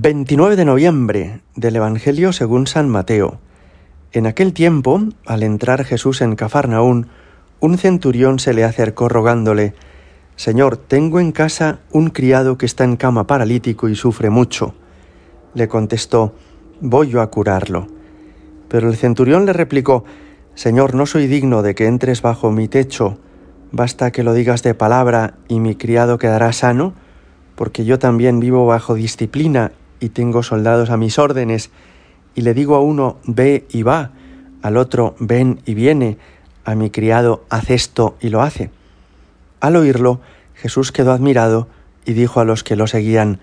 29 de noviembre del Evangelio según San Mateo. En aquel tiempo, al entrar Jesús en Cafarnaún, un centurión se le acercó rogándole, Señor, tengo en casa un criado que está en cama paralítico y sufre mucho. Le contestó, Voy yo a curarlo. Pero el centurión le replicó, Señor, no soy digno de que entres bajo mi techo, basta que lo digas de palabra y mi criado quedará sano porque yo también vivo bajo disciplina y tengo soldados a mis órdenes, y le digo a uno, ve y va, al otro, ven y viene, a mi criado, haz esto y lo hace. Al oírlo, Jesús quedó admirado y dijo a los que lo seguían,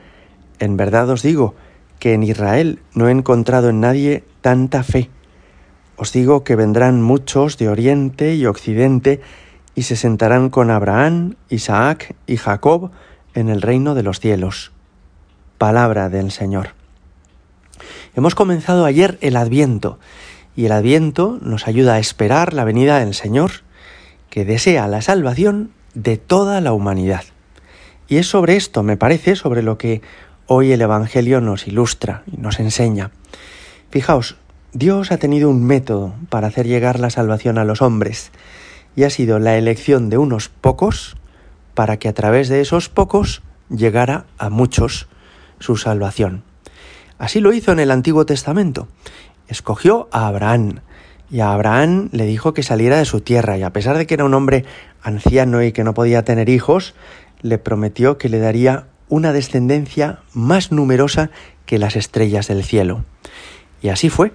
en verdad os digo que en Israel no he encontrado en nadie tanta fe. Os digo que vendrán muchos de oriente y occidente y se sentarán con Abraham, Isaac y Jacob, en el reino de los cielos. Palabra del Señor. Hemos comenzado ayer el Adviento, y el Adviento nos ayuda a esperar la venida del Señor, que desea la salvación de toda la humanidad. Y es sobre esto, me parece, sobre lo que hoy el Evangelio nos ilustra y nos enseña. Fijaos, Dios ha tenido un método para hacer llegar la salvación a los hombres, y ha sido la elección de unos pocos, para que a través de esos pocos llegara a muchos su salvación. Así lo hizo en el Antiguo Testamento. Escogió a Abraham y a Abraham le dijo que saliera de su tierra y a pesar de que era un hombre anciano y que no podía tener hijos, le prometió que le daría una descendencia más numerosa que las estrellas del cielo. Y así fue.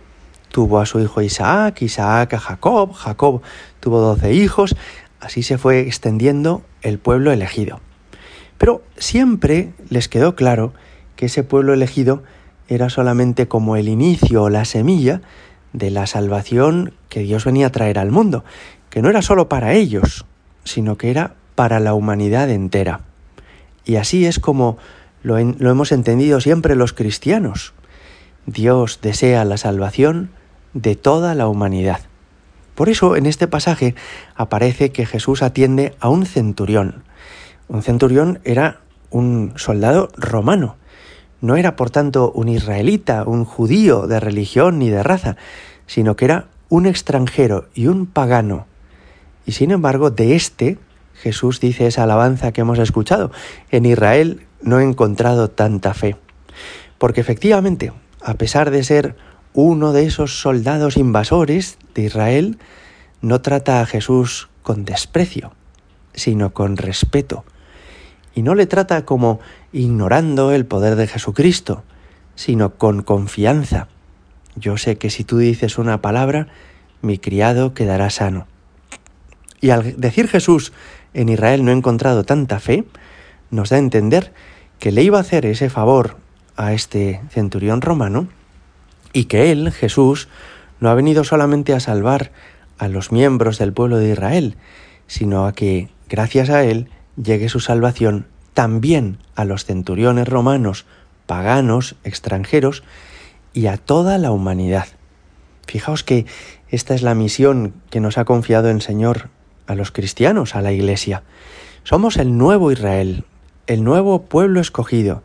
Tuvo a su hijo Isaac, Isaac a Jacob, Jacob tuvo doce hijos, Así se fue extendiendo el pueblo elegido. Pero siempre les quedó claro que ese pueblo elegido era solamente como el inicio o la semilla de la salvación que Dios venía a traer al mundo, que no era solo para ellos, sino que era para la humanidad entera. Y así es como lo, lo hemos entendido siempre los cristianos. Dios desea la salvación de toda la humanidad. Por eso en este pasaje aparece que Jesús atiende a un centurión. Un centurión era un soldado romano. No era, por tanto, un israelita, un judío de religión ni de raza, sino que era un extranjero y un pagano. Y sin embargo, de este Jesús dice esa alabanza que hemos escuchado. En Israel no he encontrado tanta fe. Porque efectivamente, a pesar de ser uno de esos soldados invasores de Israel no trata a Jesús con desprecio, sino con respeto. Y no le trata como ignorando el poder de Jesucristo, sino con confianza. Yo sé que si tú dices una palabra, mi criado quedará sano. Y al decir Jesús, en Israel no he encontrado tanta fe, nos da a entender que le iba a hacer ese favor a este centurión romano y que Él, Jesús, no ha venido solamente a salvar a los miembros del pueblo de Israel, sino a que, gracias a Él, llegue su salvación también a los centuriones romanos, paganos, extranjeros, y a toda la humanidad. Fijaos que esta es la misión que nos ha confiado el Señor a los cristianos, a la Iglesia. Somos el nuevo Israel, el nuevo pueblo escogido,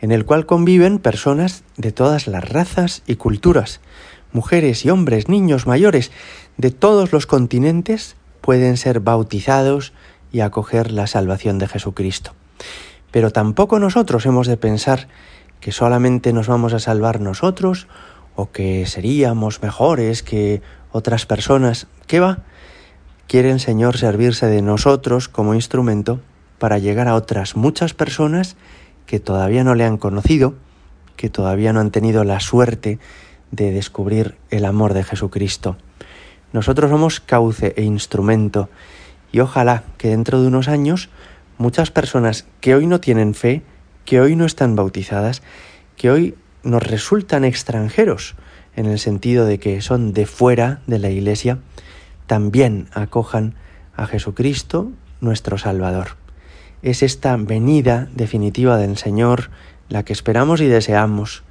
en el cual conviven personas de todas las razas y culturas. Mujeres y hombres, niños, mayores, de todos los continentes pueden ser bautizados y acoger la salvación de Jesucristo. Pero tampoco nosotros hemos de pensar que solamente nos vamos a salvar nosotros o que seríamos mejores que otras personas. ¿Qué va? Quiere el Señor servirse de nosotros como instrumento para llegar a otras muchas personas que todavía no le han conocido, que todavía no han tenido la suerte de descubrir el amor de Jesucristo. Nosotros somos cauce e instrumento y ojalá que dentro de unos años muchas personas que hoy no tienen fe, que hoy no están bautizadas, que hoy nos resultan extranjeros en el sentido de que son de fuera de la Iglesia, también acojan a Jesucristo, nuestro Salvador es esta venida definitiva del Señor la que esperamos y deseamos.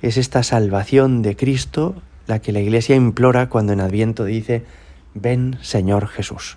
Es esta salvación de Cristo la que la Iglesia implora cuando en Adviento dice, ven Señor Jesús.